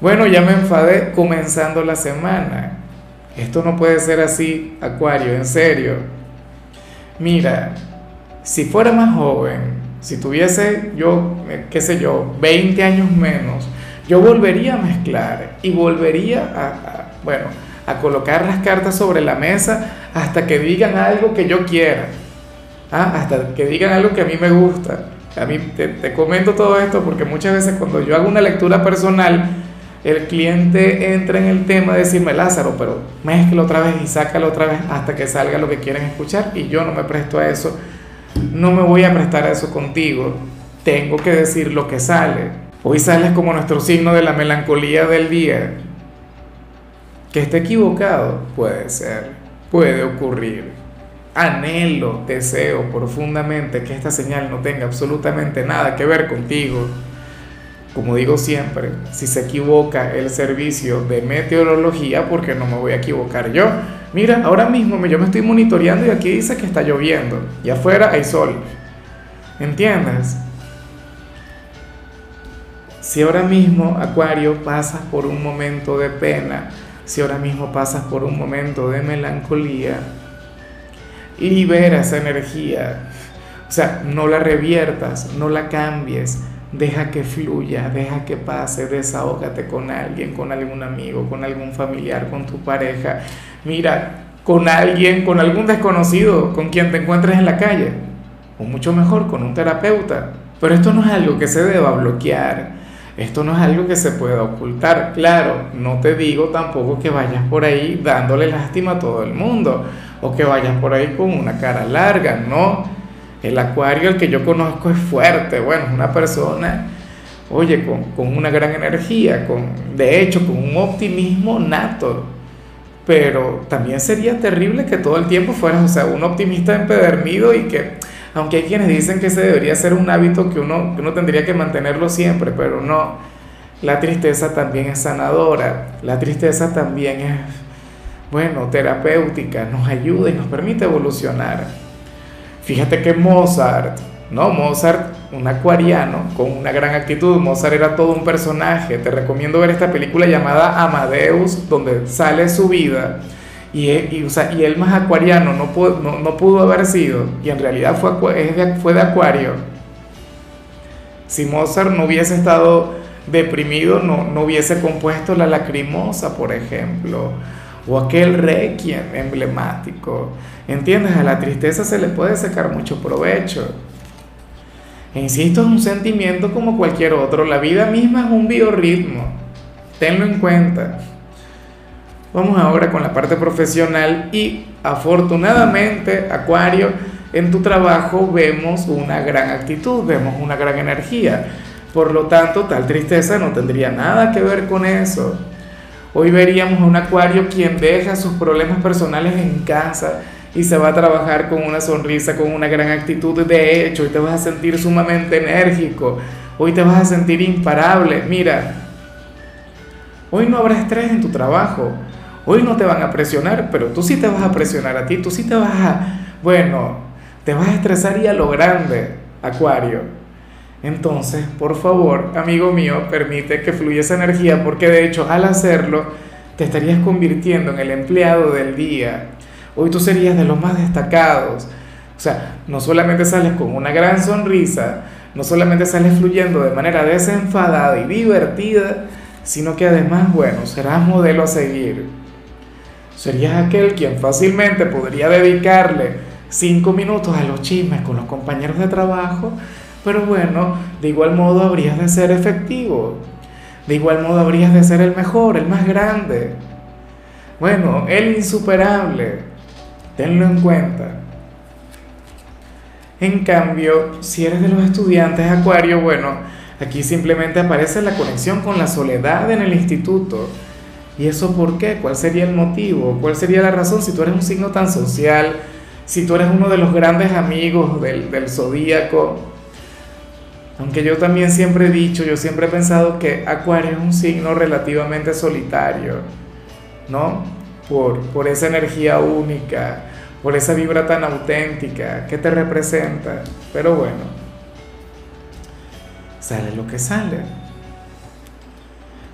Bueno, ya me enfadé comenzando la semana. Esto no puede ser así, Acuario, en serio. Mira, si fuera más joven, si tuviese yo, qué sé yo, 20 años menos, yo volvería a mezclar y volvería a, bueno, a colocar las cartas sobre la mesa hasta que digan algo que yo quiera. ¿ah? Hasta que digan algo que a mí me gusta. A mí te, te comento todo esto porque muchas veces cuando yo hago una lectura personal, el cliente entra en el tema de decirme, Lázaro, pero mezcla otra vez y sácalo otra vez hasta que salga lo que quieren escuchar y yo no me presto a eso, no me voy a prestar a eso contigo, tengo que decir lo que sale. Hoy sales como nuestro signo de la melancolía del día. Que esté equivocado, puede ser, puede ocurrir. Anhelo, deseo profundamente que esta señal no tenga absolutamente nada que ver contigo como digo siempre, si se equivoca el servicio de meteorología, ¿por qué no me voy a equivocar yo? Mira, ahora mismo yo me estoy monitoreando y aquí dice que está lloviendo y afuera hay sol. ¿Entiendes? Si ahora mismo, Acuario, pasas por un momento de pena, si ahora mismo pasas por un momento de melancolía, libera esa energía. O sea, no la reviertas, no la cambies Deja que fluya, deja que pase, desahógate con alguien, con algún amigo, con algún familiar, con tu pareja. Mira, con alguien, con algún desconocido, con quien te encuentres en la calle. O mucho mejor, con un terapeuta. Pero esto no es algo que se deba bloquear. Esto no es algo que se pueda ocultar. Claro, no te digo tampoco que vayas por ahí dándole lástima a todo el mundo o que vayas por ahí con una cara larga, no el acuario, el que yo conozco, es fuerte, bueno, es una persona, oye, con, una gran energía, con, de hecho, con un optimismo nato. Pero también sería terrible que todo el tiempo fueras, o sea, un optimista empedernido y que, aunque hay quienes dicen que ese debería ser un hábito que uno, que uno tendría que mantenerlo siempre, pero no. La tristeza también es sanadora, la tristeza también es, bueno, terapéutica, nos ayuda y nos permite evolucionar. Fíjate que Mozart, ¿no? Mozart, un acuariano con una gran actitud, Mozart era todo un personaje. Te recomiendo ver esta película llamada Amadeus, donde sale su vida. Y, y, o sea, y él más acuariano no pudo, haber sido, y en realidad fue, de, fue de acuario. Si Mozart no hubiese estado deprimido, no, no hubiese compuesto la lacrimosa, por ejemplo o aquel requiem emblemático. ¿Entiendes? A la tristeza se le puede sacar mucho provecho. E insisto, es un sentimiento como cualquier otro. La vida misma es un biorritmo. Tenlo en cuenta. Vamos ahora con la parte profesional y afortunadamente, Acuario, en tu trabajo vemos una gran actitud, vemos una gran energía. Por lo tanto, tal tristeza no tendría nada que ver con eso. Hoy veríamos a un acuario quien deja sus problemas personales en casa y se va a trabajar con una sonrisa, con una gran actitud. De hecho, hoy te vas a sentir sumamente enérgico, hoy te vas a sentir imparable. Mira, hoy no habrá estrés en tu trabajo, hoy no te van a presionar, pero tú sí te vas a presionar a ti, tú sí te vas a, bueno, te vas a estresar y a lo grande, acuario. Entonces, por favor, amigo mío, permite que fluya esa energía porque de hecho al hacerlo te estarías convirtiendo en el empleado del día. Hoy tú serías de los más destacados. O sea, no solamente sales con una gran sonrisa, no solamente sales fluyendo de manera desenfadada y divertida, sino que además, bueno, serás modelo a seguir. Serías aquel quien fácilmente podría dedicarle cinco minutos a los chismes con los compañeros de trabajo pero bueno, de igual modo habrías de ser efectivo. De igual modo habrías de ser el mejor, el más grande. Bueno, el insuperable. Tenlo en cuenta. En cambio, si eres de los estudiantes Acuario, bueno, aquí simplemente aparece la conexión con la soledad en el instituto. ¿Y eso por qué? ¿Cuál sería el motivo? ¿Cuál sería la razón si tú eres un signo tan social? Si tú eres uno de los grandes amigos del, del zodíaco. Aunque yo también siempre he dicho, yo siempre he pensado que Acuario es un signo relativamente solitario, ¿no? Por, por esa energía única, por esa vibra tan auténtica que te representa. Pero bueno, sale lo que sale.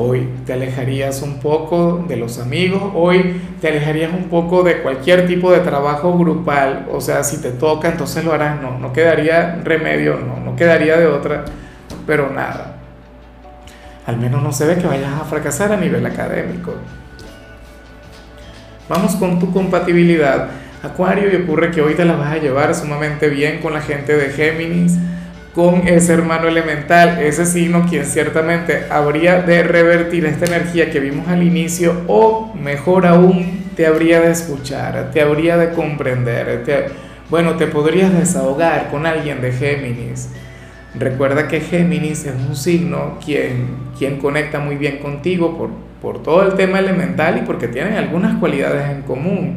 Hoy te alejarías un poco de los amigos, hoy te alejarías un poco de cualquier tipo de trabajo grupal, o sea, si te toca, entonces lo harás, no, no quedaría remedio, no, no quedaría de otra, pero nada. Al menos no se ve que vayas a fracasar a nivel académico. Vamos con tu compatibilidad. Acuario, y ocurre que hoy te la vas a llevar sumamente bien con la gente de Géminis con ese hermano elemental, ese signo quien ciertamente habría de revertir esta energía que vimos al inicio o mejor aún te habría de escuchar, te habría de comprender, bueno, te podrías desahogar con alguien de Géminis. Recuerda que Géminis es un signo quien, quien conecta muy bien contigo por, por todo el tema elemental y porque tienen algunas cualidades en común.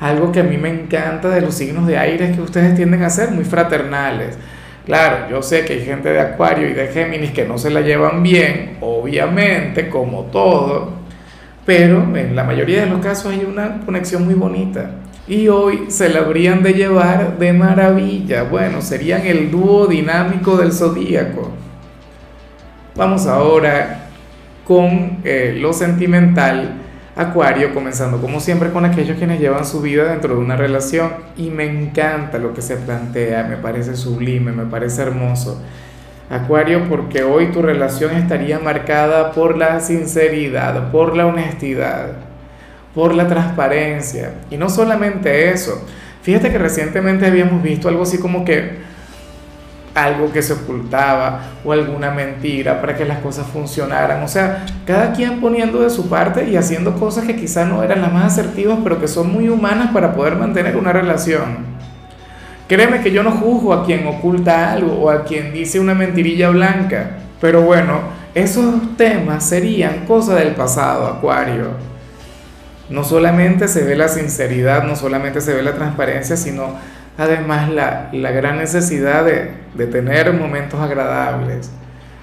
Algo que a mí me encanta de los signos de aire es que ustedes tienden a ser muy fraternales Claro, yo sé que hay gente de Acuario y de Géminis que no se la llevan bien, obviamente, como todo, pero en la mayoría de los casos hay una conexión muy bonita. Y hoy se la habrían de llevar de maravilla. Bueno, serían el dúo dinámico del zodíaco. Vamos ahora con eh, lo sentimental Acuario, comenzando como siempre con aquellos quienes llevan su vida dentro de una relación y me encanta lo que se plantea, me parece sublime, me parece hermoso. Acuario, porque hoy tu relación estaría marcada por la sinceridad, por la honestidad, por la transparencia. Y no solamente eso, fíjate que recientemente habíamos visto algo así como que algo que se ocultaba o alguna mentira para que las cosas funcionaran. O sea, cada quien poniendo de su parte y haciendo cosas que quizá no eran las más asertivas, pero que son muy humanas para poder mantener una relación. Créeme que yo no juzgo a quien oculta algo o a quien dice una mentirilla blanca, pero bueno, esos temas serían cosa del pasado, Acuario. No solamente se ve la sinceridad, no solamente se ve la transparencia, sino además la, gran necesidad de, de tener momentos agradables,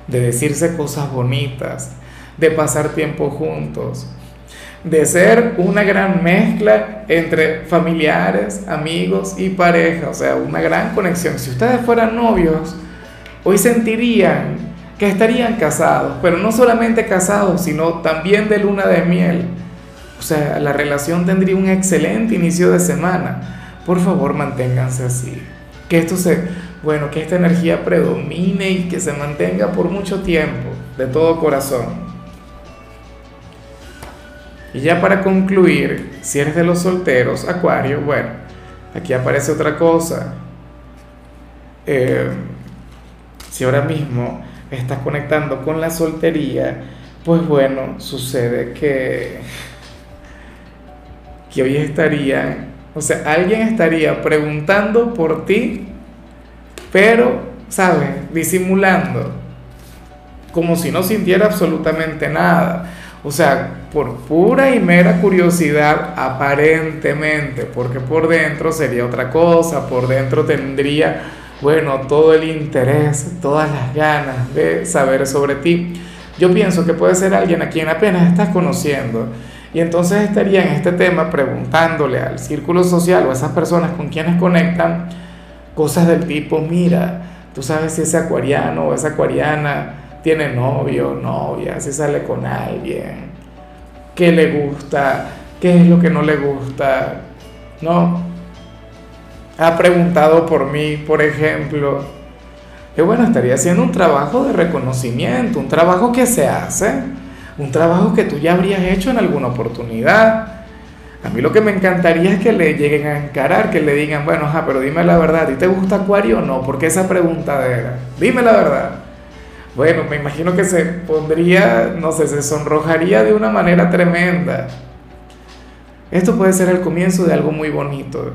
de decirse cosas bonitas, de pasar tiempo juntos, de ser una gran mezcla entre familiares, amigos y pareja, o sea, una gran conexión. Si ustedes fueran novios, hoy sentirían que estarían casados, pero no solamente casados, sino también de luna de miel. O sea, la relación tendría un excelente inicio de semana por favor manténganse así. Que esto se, bueno, que esta energía predomine y que se mantenga por mucho tiempo, de todo corazón. Y ya para concluir, si eres de los solteros, Acuario, bueno, aquí aparece otra cosa. Eh, si ahora mismo estás conectando con la soltería, pues bueno, sucede que, que hoy estarían o sea, alguien estaría preguntando por ti, pero, ¿sabes? Disimulando, como si no sintiera absolutamente nada. O sea, por pura y mera curiosidad, aparentemente, porque por dentro sería otra cosa, por dentro tendría, bueno, todo el interés, todas las ganas de saber sobre ti. Yo pienso que puede ser alguien a quien apenas estás conociendo y entonces estaría en este tema preguntándole al círculo social o a esas personas con quienes conectan cosas del tipo, mira, tú sabes si ese acuariano o esa acuariana tiene novio o novia, si sale con alguien, qué le gusta, qué es lo que no le gusta, ¿no? Ha preguntado por mí, por ejemplo. Que bueno, estaría haciendo un trabajo de reconocimiento, un trabajo que se hace un trabajo que tú ya habrías hecho en alguna oportunidad. A mí lo que me encantaría es que le lleguen a encarar, que le digan, bueno, ajá, pero dime la verdad, ¿a ti te gusta Acuario o no? ¿Por qué esa preguntadera? Dime la verdad. Bueno, me imagino que se pondría, no sé, se sonrojaría de una manera tremenda. Esto puede ser el comienzo de algo muy bonito.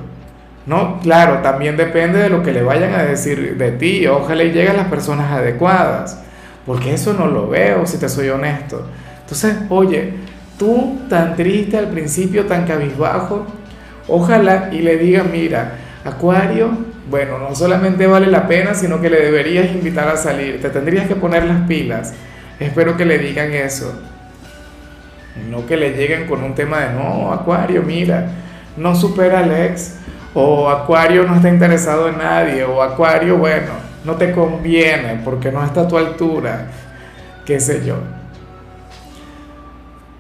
No, claro, también depende de lo que le vayan a decir de ti. Ojalá y lleguen las personas adecuadas. Porque eso no lo veo, si te soy honesto. Entonces, oye, tú tan triste al principio, tan cabizbajo, ojalá y le diga, mira, Acuario, bueno, no solamente vale la pena, sino que le deberías invitar a salir, te tendrías que poner las pilas. Espero que le digan eso. No que le lleguen con un tema de, no, Acuario, mira, no supera al ex, o Acuario no está interesado en nadie, o Acuario, bueno, no te conviene porque no está a tu altura, qué sé yo.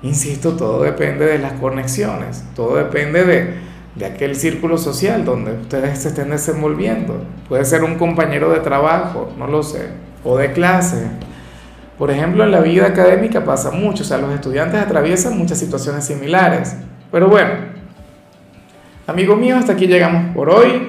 Insisto, todo depende de las conexiones, todo depende de, de aquel círculo social donde ustedes se estén desenvolviendo. Puede ser un compañero de trabajo, no lo sé, o de clase. Por ejemplo, en la vida académica pasa mucho, o sea, los estudiantes atraviesan muchas situaciones similares. Pero bueno, amigo mío, hasta aquí llegamos por hoy.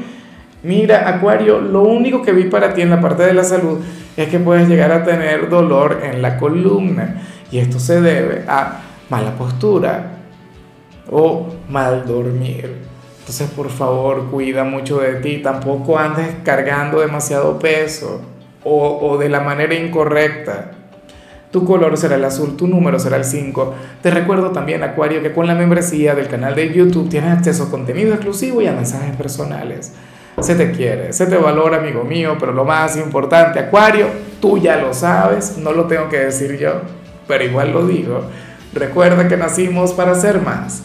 Mira, Acuario, lo único que vi para ti en la parte de la salud es que puedes llegar a tener dolor en la columna. Y esto se debe a mala postura o mal dormir. Entonces, por favor, cuida mucho de ti. Tampoco andes cargando demasiado peso o, o de la manera incorrecta. Tu color será el azul, tu número será el 5. Te recuerdo también, Acuario, que con la membresía del canal de YouTube tienes acceso a contenido exclusivo y a mensajes personales. Se te quiere, se te valora, amigo mío, pero lo más importante, Acuario, tú ya lo sabes, no lo tengo que decir yo, pero igual lo digo. Recuerda que nacimos para ser más.